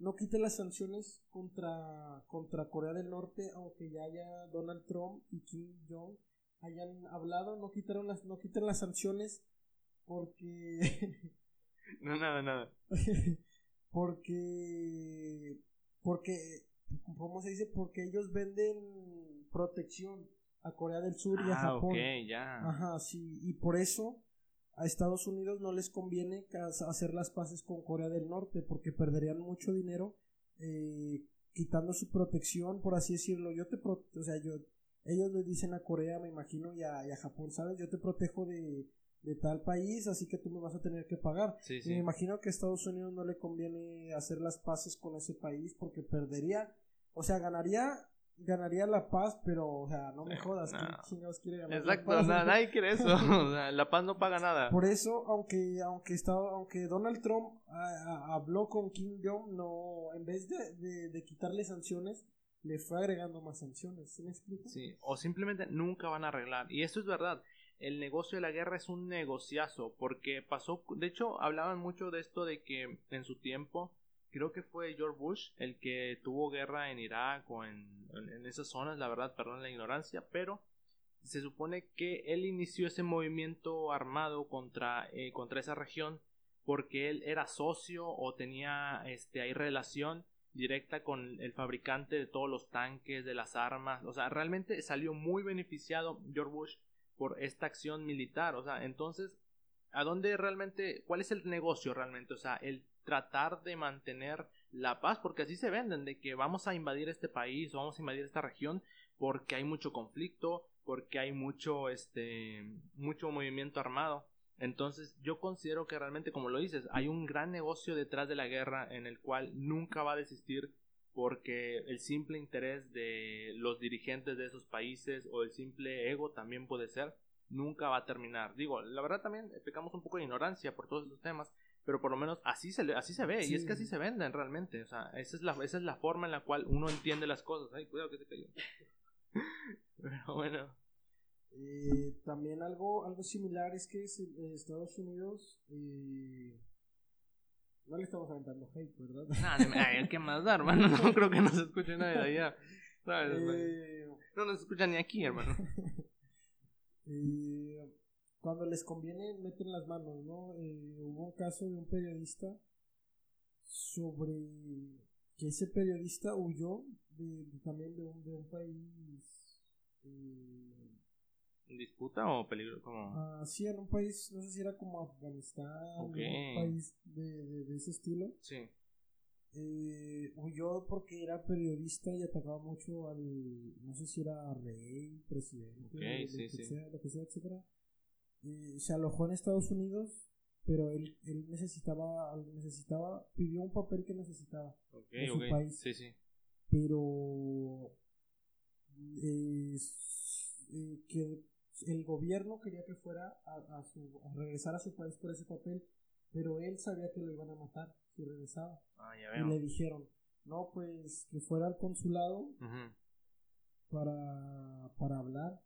no quite las sanciones contra, contra Corea del Norte, aunque ya haya Donald Trump y Kim Jong hayan hablado, no quitaron las, no quiten las sanciones porque No, nada, nada. porque porque ¿cómo se dice? porque ellos venden protección a Corea del Sur y a Ah, Japón. ok, ya. Ajá, sí, y por eso a Estados Unidos no les conviene hacer las paces con Corea del Norte porque perderían mucho dinero eh, quitando su protección, por así decirlo. Yo te pro- o sea, yo ellos le dicen a Corea, me imagino, y a, y a Japón, ¿sabes? Yo te protejo de, de tal país, así que tú me vas a tener que pagar. Sí, Y sí. me imagino que a Estados Unidos no le conviene hacer las paces con ese país porque perdería, o sea, ganaría ganaría la paz, pero o sea, no me jodas, no. ¿quién chingados quiere ganar Exacto, la paz? na- nadie quiere eso. O sea, la paz no paga nada. Por eso, aunque aunque estaba, aunque Donald Trump ah, habló con Kim Jong, no, en vez de, de, de quitarle sanciones, le fue agregando más sanciones. ¿Sí me explico? Sí, o simplemente nunca van a arreglar. Y esto es verdad. El negocio de la guerra es un negociazo. Porque pasó. De hecho, hablaban mucho de esto de que en su tiempo. Creo que fue George Bush el que tuvo guerra en Irak o en, en- esas zonas. La verdad, perdón la ignorancia. Pero se supone que él inició ese movimiento armado contra, eh, contra esa región. Porque él era socio o tenía este, ahí relación directa con el fabricante de todos los tanques, de las armas. O sea, realmente salió muy beneficiado George Bush por esta acción militar. O sea, entonces, ¿a dónde realmente, cuál es el negocio realmente? O sea, el tratar de mantener la paz, porque así se venden, de que vamos a invadir este país o vamos a invadir esta región porque hay mucho conflicto, porque hay mucho, este, mucho movimiento armado. Entonces yo considero que realmente, como lo dices, hay un gran negocio detrás de la guerra en el cual nunca va a desistir porque el simple interés de los dirigentes de esos países o el simple ego también puede ser, nunca va a terminar. Digo, la verdad también pecamos un poco de ignorancia por todos estos temas, pero por lo menos así se, así se ve y es que así Sí. se venden realmente. O sea, esa es, la, esa es la forma en la cual uno entiende las cosas. Ay, cuidado que se cayó. pero bueno. Eh, también algo, algo similar es que es- eh, Estados Unidos eh, no le estamos aventando hate, ¿verdad? Nada, ¿qué más da, hermano? No creo que nos escuche nadie de allá. ¿Sabes? Eh, No nos escucha ni aquí, hermano. cuando les conviene meten las manos, ¿no? Eh, hubo un caso de un periodista sobre que ese periodista huyó de, de- también de un, de un país eh, ¿Disputa o peligro? Como... ah, sí, en un país, no sé si era como Afganistán Ok. o un país de, de- de ese estilo. Sí. Eh, huyó porque era periodista y atacaba mucho al, no sé si era rey, presidente, Ok, lo, sí, que sí. Sea, lo que sea, etcétera. Eh, se alojó en Estados Unidos, pero él, él necesitaba, necesitaba, pidió un papel que necesitaba, de su país. Sí, sí. pero eh, eh, que el gobierno quería que fuera a, a su, a regresar a su país por ese papel, pero él sabía que lo iban a matar si regresaba. Ah, ya Y veo. le dijeron, no, pues que fuera al consulado para, para hablar.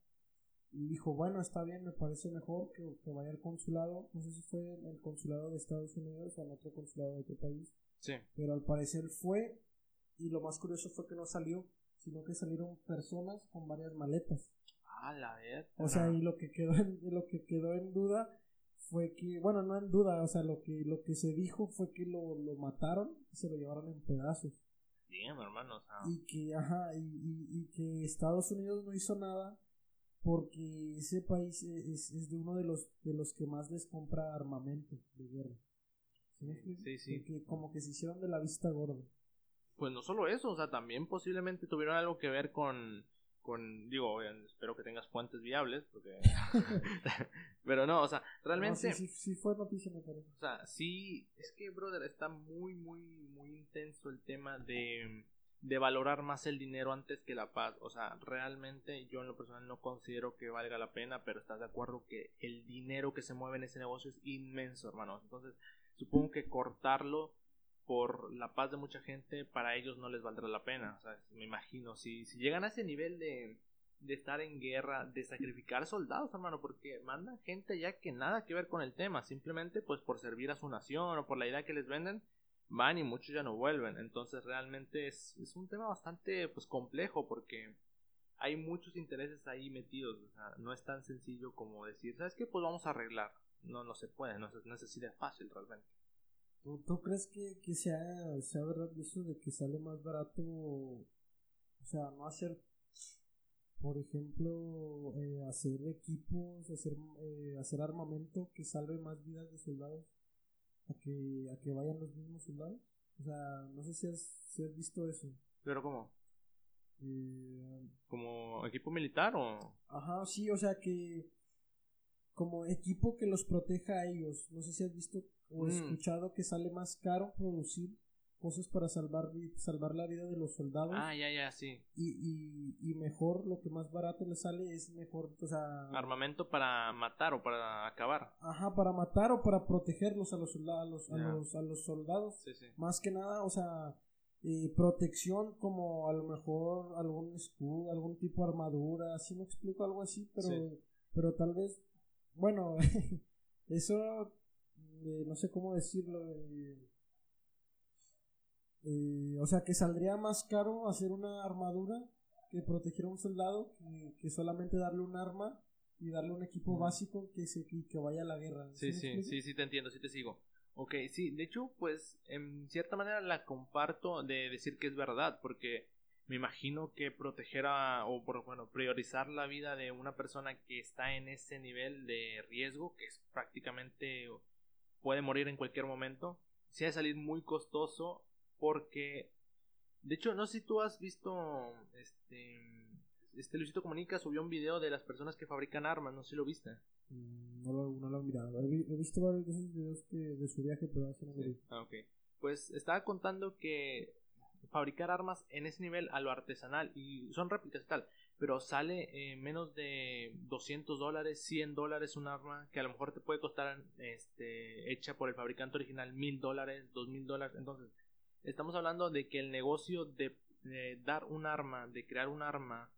Y dijo, bueno, está bien, me parece mejor que, que vaya al consulado. No sé si fue en el consulado de Estados Unidos o en otro consulado de otro país. Sí. Pero al parecer fue. Y lo más curioso fue que no salió. sino que salieron personas con varias maletas. Ah, la verdad. O sea, y lo que quedó en, lo que quedó en duda fue que, bueno, no en duda, o sea, lo que, lo que se dijo fue que lo, lo mataron y se lo llevaron en pedazos. Bien, hermano. O sea, Y que, ajá, y, y, y que Estados Unidos no hizo nada porque ese país es, es de uno de los, de los que más les compra armamento de guerra. ¿Sí? Sí, sí. Que como que se hicieron de la vista gorda. Pues no solo eso, o sea, también posiblemente tuvieron algo que ver con, con digo, espero que tengas fuentes viables, porque... Pero no, o sea, realmente... No, sí, sí, sí fue noticia, me parece. O sea, sí, es que, brother, está muy, muy, muy intenso el tema de, de valorar más el dinero antes que la paz. O sea, realmente yo en lo personal no considero que valga la pena, pero estás de acuerdo que el dinero que se mueve en ese negocio es inmenso, hermanos. Entonces, supongo que cortarlo por la paz de mucha gente, para ellos no les valdrá la pena. O sea, me imagino, si, si llegan a ese nivel de, de estar en guerra, de sacrificar soldados, hermano, porque mandan gente ya que nada que ver con el tema, simplemente pues por servir a su nación o por la idea que les venden, van y muchos ya no vuelven. Entonces realmente es, es un tema bastante pues complejo porque hay muchos intereses ahí metidos, o sea, no es tan sencillo como decir, ¿sabes qué? Pues vamos a arreglar. No, no se puede, no, no es así de fácil realmente. ¿Tú, tú crees que, que sea, sea verdad eso de que sale más barato, o sea, no hacer, por ejemplo, eh, hacer equipos, hacer, eh, hacer armamento que salve más vidas de soldados a que, a que vayan los mismos soldados? O sea, no sé si has, si has visto eso. Pero ¿cómo? Eh, ¿Como equipo militar o...? Ajá, sí, o sea que como equipo que los proteja a ellos. No sé si has visto o Mm. escuchado que sale más caro producir cosas para salvar salvar la vida de los soldados Ah, ya, ya, sí. y, y, y mejor lo que más barato le sale es mejor, o sea, Armamento para matar o para acabar. ajá, para matar o para protegerlos a los soldados, a los, a los soldados. Sí, sí. Más que nada, o sea, eh, protección como a lo mejor algún escudo, algún tipo de armadura, así me explico algo así, pero, Sí. pero tal vez, bueno, eso, eh, no sé cómo decirlo, eh, eh, o sea, que saldría más caro hacer una armadura que proteger a un soldado que, que solamente darle un arma y darle un equipo básico que se que, que vaya a la guerra. Sí, sí, sí, sí, te entiendo, sí te sigo. Ok, sí, de hecho, pues en cierta manera la comparto de decir que es verdad, porque me imagino que proteger a, o por, bueno, priorizar la vida de una persona que está en ese nivel de riesgo, que es prácticamente puede morir en cualquier momento, sí ha de salir muy costoso, porque, de hecho, no sé si tú has visto, este, este Luisito Comunica subió un video de las personas que fabrican armas, no sé si lo viste. Mm, No lo, no lo he mirado. He, vi- he visto varios de esos videos que, de su viaje, pero hace no lo vi. Ah, ok. Pues estaba contando que fabricar armas en ese nivel a lo artesanal y son réplicas y tal, pero sale eh, menos de 200 dólares, 100 dólares un arma que a lo mejor te puede costar este, hecha por el fabricante original mil dólares, dos mil dólares. Entonces, estamos hablando de que el negocio de, dar un arma, de crear un arma,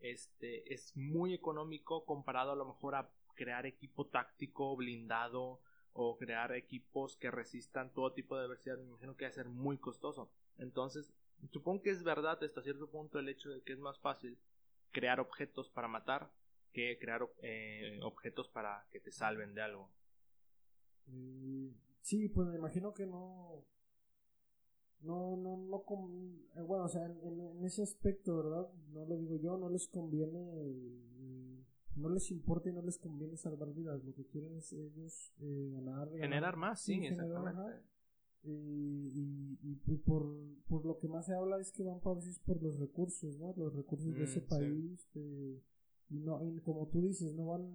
este, es muy económico comparado a lo mejor a crear equipo táctico blindado o crear equipos que resistan todo tipo de adversidad, me imagino que va a ser muy costoso. Entonces, supongo que es verdad hasta cierto punto el hecho de que es más fácil crear objetos para matar que crear eh, objetos para que te salven de algo. Eh, sí, pues me imagino que no. No, no, no. con- eh, bueno, o sea, en, en- ese aspecto, ¿verdad? No lo digo yo, no les conviene. eh, no les importa y no les conviene salvar vidas. Lo que quieren es ellos eh, ganar, ganar- Generar más, sí, exactamente. Y, y, por, por lo que más se habla es que van a veces por los recursos, ¿no? Los recursos de Mm, ese sí. país. eh, y no, y como tú dices, no van,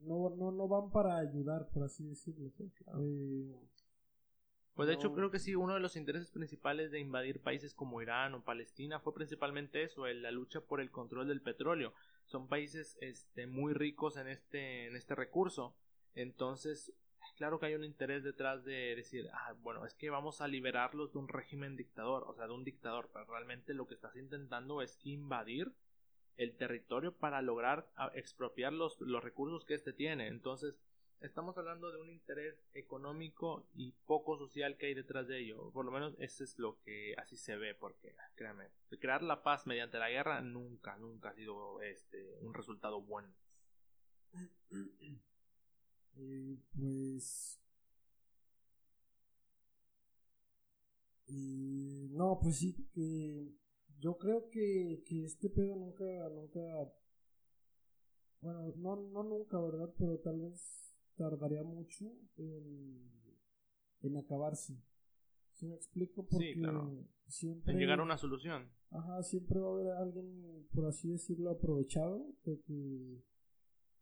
no, no, no van para ayudar, por así decirlo. Eh, Pues de hecho creo que sí, uno de los intereses principales de invadir países como Irán o Palestina fue principalmente eso, la lucha por el control del petróleo. Son países este, muy ricos en este, en este recurso. Entonces, claro que hay un interés detrás de decir, ah, bueno, es que vamos a liberarlos de un régimen dictador, o sea, de un dictador, pero realmente lo que estás intentando es invadir el territorio para lograr ah, expropiar los, los recursos que éste tiene. Entonces, estamos hablando de un interés económico y poco social que hay detrás de ello. Por lo menos eso es lo que así se ve, porque créanme, crear la paz mediante la guerra nunca, nunca ha sido este un resultado bueno. Y pues y no, pues sí que yo creo que, que este pedo nunca nunca bueno, no, no nunca, ¿verdad? Pero tal vez tardaría mucho en, en acabarse. ¿Sí me explico? Porque siempre... En llegar a una solución. Ajá, siempre va a haber alguien, por así decirlo, aprovechado de que,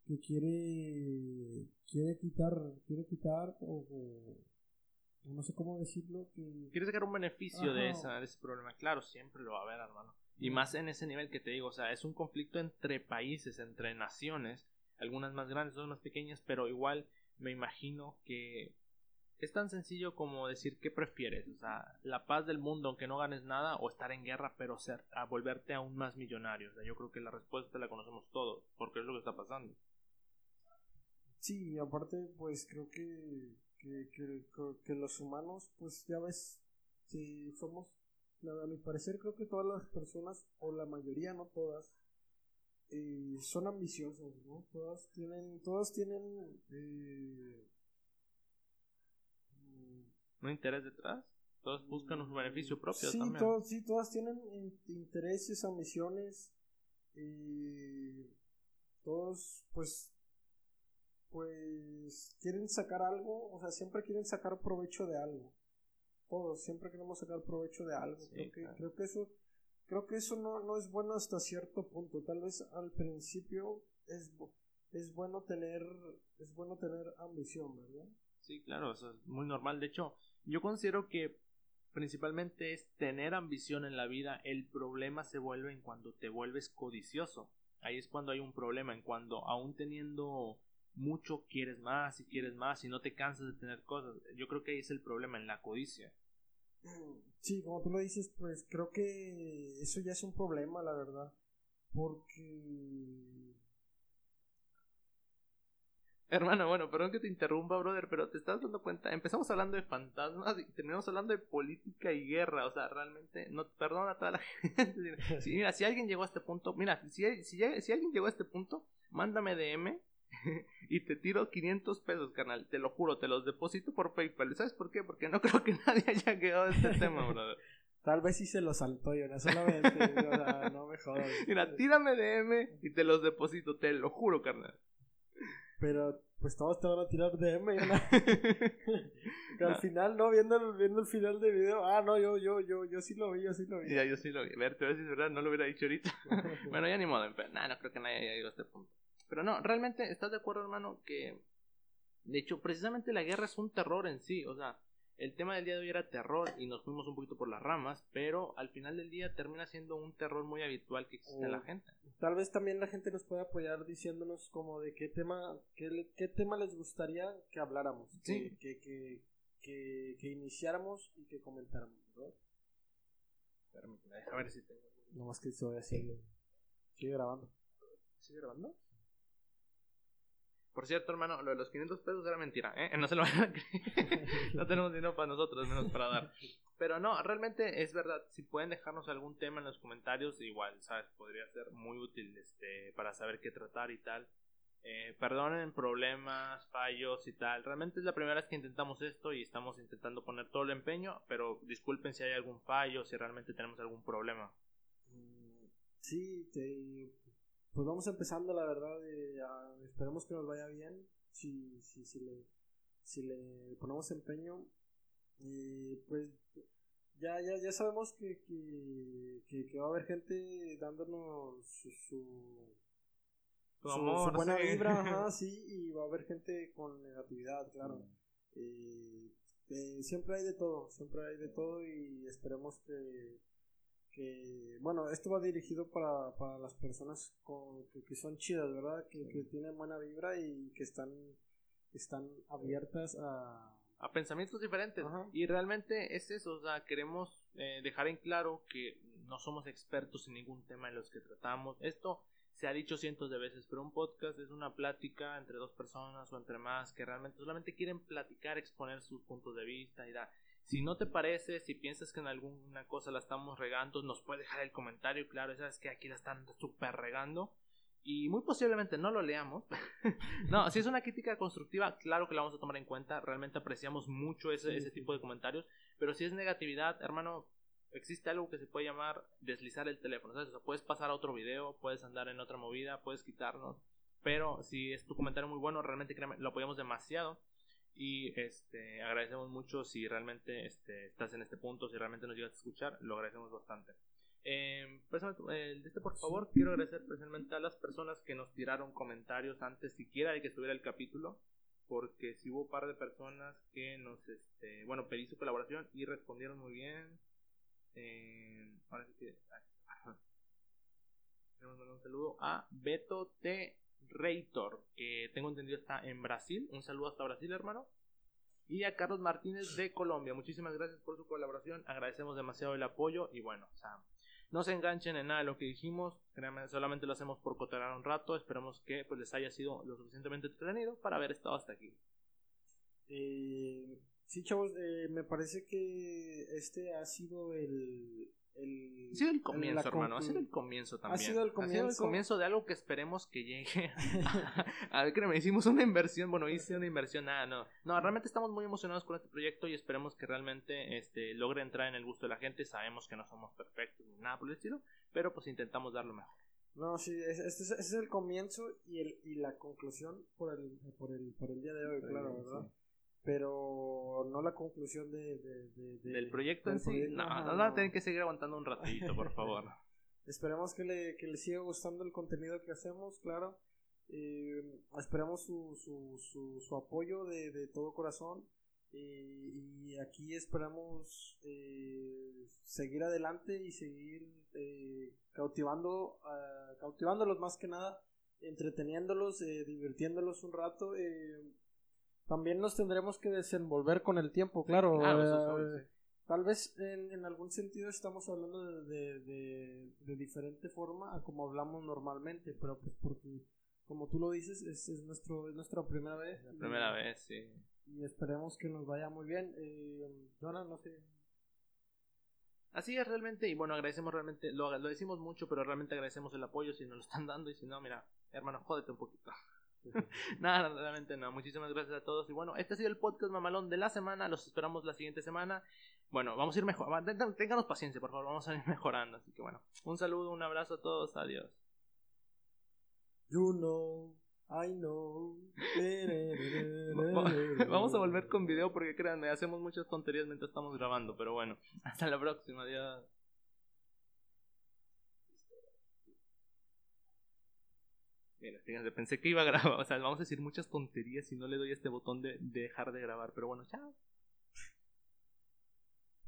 que quiere, quiere quitar, quiere quitar o, no sé cómo decirlo. Que... Quiere sacar un beneficio de, esa, de ese problema. Claro, siempre lo va a haber, hermano. Y más en ese nivel que te digo, o sea, es un conflicto entre países, entre naciones, algunas más grandes, otras más pequeñas, pero igual me imagino que es tan sencillo como decir qué prefieres, o sea, la paz del mundo aunque no ganes nada o estar en guerra pero ser, a volverte aún más millonario. O sea, yo creo que la respuesta la conocemos todos, porque es lo que está pasando. Sí, aparte pues creo que, que, que, que los humanos pues ya ves, si somos a mi parecer creo que todas las personas, o la mayoría, no todas, eh, son ambiciosas, ¿no? Todas tienen, todas tienen... Eh, ¿No interés detrás? Todas buscan un beneficio propio sí, también. sí, todas tienen intereses, ambiciones, y todos pues pues quieren sacar algo, o sea, siempre quieren sacar provecho de algo todos siempre queremos sacar provecho de algo. creo, que, creo que eso, creo que eso no, no es bueno hasta cierto punto. Tal vez al principio es, es bueno tener, es bueno tener ambición, ¿verdad? Sí, claro, eso es muy normal. De hecho, yo considero que principalmente es tener ambición en la vida. El problema se vuelve en cuando te vuelves codicioso. Ahí es cuando hay un problema, en cuando aún teniendo mucho quieres más y quieres más y no te cansas de tener cosas. Yo creo que ahí es el problema en la codicia. Sí, como tú lo dices, pues creo que eso ya es un problema, la verdad. Porque... Hermano, bueno, perdón que te interrumpa, brother, pero te estás dando cuenta, empezamos hablando de fantasmas y terminamos hablando de política y guerra, o sea, realmente, no, perdona a toda la gente. Mira, si alguien llegó a este punto, mira, si, si alguien llegó a este punto, mándame DM y te tiro 500 pesos, carnal. Te lo juro, te los deposito por PayPal. ¿Sabes por qué? Porque no creo que nadie haya quedado a este tema, brother. Tal vez sí se lo saltó yo, no solamente. no me jodas. Mira, tírame DM y te los deposito, te lo juro, carnal. Pero, pues todos te van a tirar DM, que al final, no, viendo el, viendo el final del video, ah, no, yo, yo, yo, yo sí lo vi, yo sí lo vi. Ya, yo sí lo vi. A ver, te voy a decir verdad, no lo hubiera dicho ahorita. bueno, ya ni modo, nada, no creo que nadie haya ido a este punto. Pero no, realmente, ¿estás de acuerdo, hermano? Que, de hecho, precisamente la guerra es un terror en sí. O sea, el tema del día de hoy era terror y nos fuimos un poquito por las ramas, pero al final del día termina siendo un terror muy habitual que existe en la gente. Tal vez también la gente nos pueda apoyar diciéndonos como de qué tema, qué, qué tema les gustaría que habláramos, que, que, que, que, iniciáramos y que comentáramos, ¿verdad? Permíteme, a ver si tengo. No más que estoy así. Sigue grabando. ¿Sigue grabando? Por cierto, hermano, lo de los 500 pesos era mentira, ¿eh? No se lo van a creer. no tenemos dinero para nosotros, menos para dar. Pero no, realmente es verdad. Si pueden dejarnos algún tema en los comentarios, igual, ¿sabes? Podría ser muy útil este, para saber qué tratar y tal. Eh, perdonen problemas, fallos y tal. Realmente es la primera vez que intentamos esto y estamos intentando poner todo el empeño, pero disculpen si hay algún fallo, si realmente tenemos algún problema. Mm, sí, te, pues vamos empezando, la verdad. esperemos que nos vaya bien. Si, si, si, le, si le ponemos empeño. Y pues ya, ya, ya sabemos que, que, que, va a haber gente dándonos su, su, buena vibra, sí, y va a haber gente con negatividad, claro. Y, eh, siempre hay de todo, siempre hay de todo y esperemos que que bueno esto va dirigido para, para las personas con, que, son chidas verdad que, que, tienen buena vibra y que están están abiertas a a pensamientos diferentes. Y realmente es eso o sea queremos eh, dejar en claro que no somos expertos en ningún tema en los que tratamos. Esto se ha dicho cientos de veces, pero un podcast es una plática entre dos personas o entre más que realmente solamente quieren platicar, exponer sus puntos de vista y da. Si no te parece, si piensas que en alguna cosa la estamos regando, nos puedes dejar el comentario, claro, sabes que aquí la están súper regando y muy posiblemente no lo leamos. no, si es una crítica constructiva, claro que la vamos a tomar en cuenta. Realmente apreciamos mucho ese, ese tipo de comentarios. Pero si es negatividad, hermano, existe algo que se puede llamar deslizar el teléfono. ¿sabes? O sea, puedes pasar a otro video, puedes andar en otra movida, puedes quitarnos. Pero si es tu comentario muy bueno, realmente créeme, lo apoyamos demasiado. Y este, agradecemos mucho si realmente este, estás en este punto, si realmente nos llegas a escuchar, lo agradecemos bastante. Eh, este, por favor, quiero agradecer especialmente a las personas que nos tiraron comentarios antes siquiera de que estuviera el capítulo, porque si hubo un par de personas que nos, este, bueno, pedí su colaboración y respondieron muy bien. Eh, ahora sí que, un saludo a Beto T. Reitor, que tengo entendido está en Brasil. Un saludo hasta Brasil, hermano. Y a Carlos Martínez de Colombia. Muchísimas gracias por su colaboración. Agradecemos demasiado el apoyo. Y bueno, o sea, no se enganchen en nada de lo que dijimos, solamente lo hacemos por coterar un rato. Esperamos que pues, les haya sido lo suficientemente entretenido para haber estado hasta aquí. Eh, sí, chavos, eh, me parece que este ha sido el, el, ha sido el comienzo, hermano. Ha sido el comienzo también. Ha sido el comienzo, de algo que esperemos que llegue. a ver, me hicimos una inversión. Bueno, hice una inversión. Nada, no. No, realmente estamos muy emocionados con este proyecto y esperemos que realmente este, logre entrar en el gusto de la gente. Sabemos que no somos perfectos ni nada por el estilo, pero pues intentamos dar lo mejor. No, sí, este es, es, el comienzo y, el, y la conclusión por el, por el, por el día de hoy, claro, ¿verdad? Pero no la conclusión de, del proyecto en sí. no, no, a tener que seguir aguantando un ratito, por favor. Esperemos que le, que le siga gustando el contenido que hacemos, claro. Eh, esperamos su, su, su, su, apoyo de, de todo corazón. Eh, y aquí esperamos eh, seguir adelante y seguir eh, cautivando, uh, cautivándolos más que nada, entreteniéndolos, eh, divirtiéndolos un rato. También nos tendremos que desenvolver con el tiempo, claro. Eh, tal vez en, algún sentido estamos hablando de, de, diferente forma a como hablamos normalmente, pero pues porque, como tú lo dices, es, es, nuestro, es nuestra primera vez. La primera vez, sí. Y esperemos que nos vaya muy bien. Eh, no sé. Así es realmente, y bueno, agradecemos realmente, lo, lo decimos mucho, pero realmente agradecemos el apoyo si nos lo están dando y si no, mira, hermano, jódete un poquito. Nada, realmente no. Muchísimas gracias a todos. Y bueno, este ha sido el podcast mamalón de la semana. Los esperamos la siguiente semana. Bueno, vamos a ir mejorando. Ténganos paciencia, por favor. Vamos a ir mejorando. Así que bueno, un saludo, un abrazo a todos. Adiós. You know, I know. vamos a volver con video porque créanme, hacemos muchas tonterías mientras estamos grabando. Pero bueno, hasta la próxima. Adiós. Mira, pensé que iba a grabar, o sea, vamos a decir muchas tonterías si no le doy este botón de, de dejar de grabar, pero bueno, chao.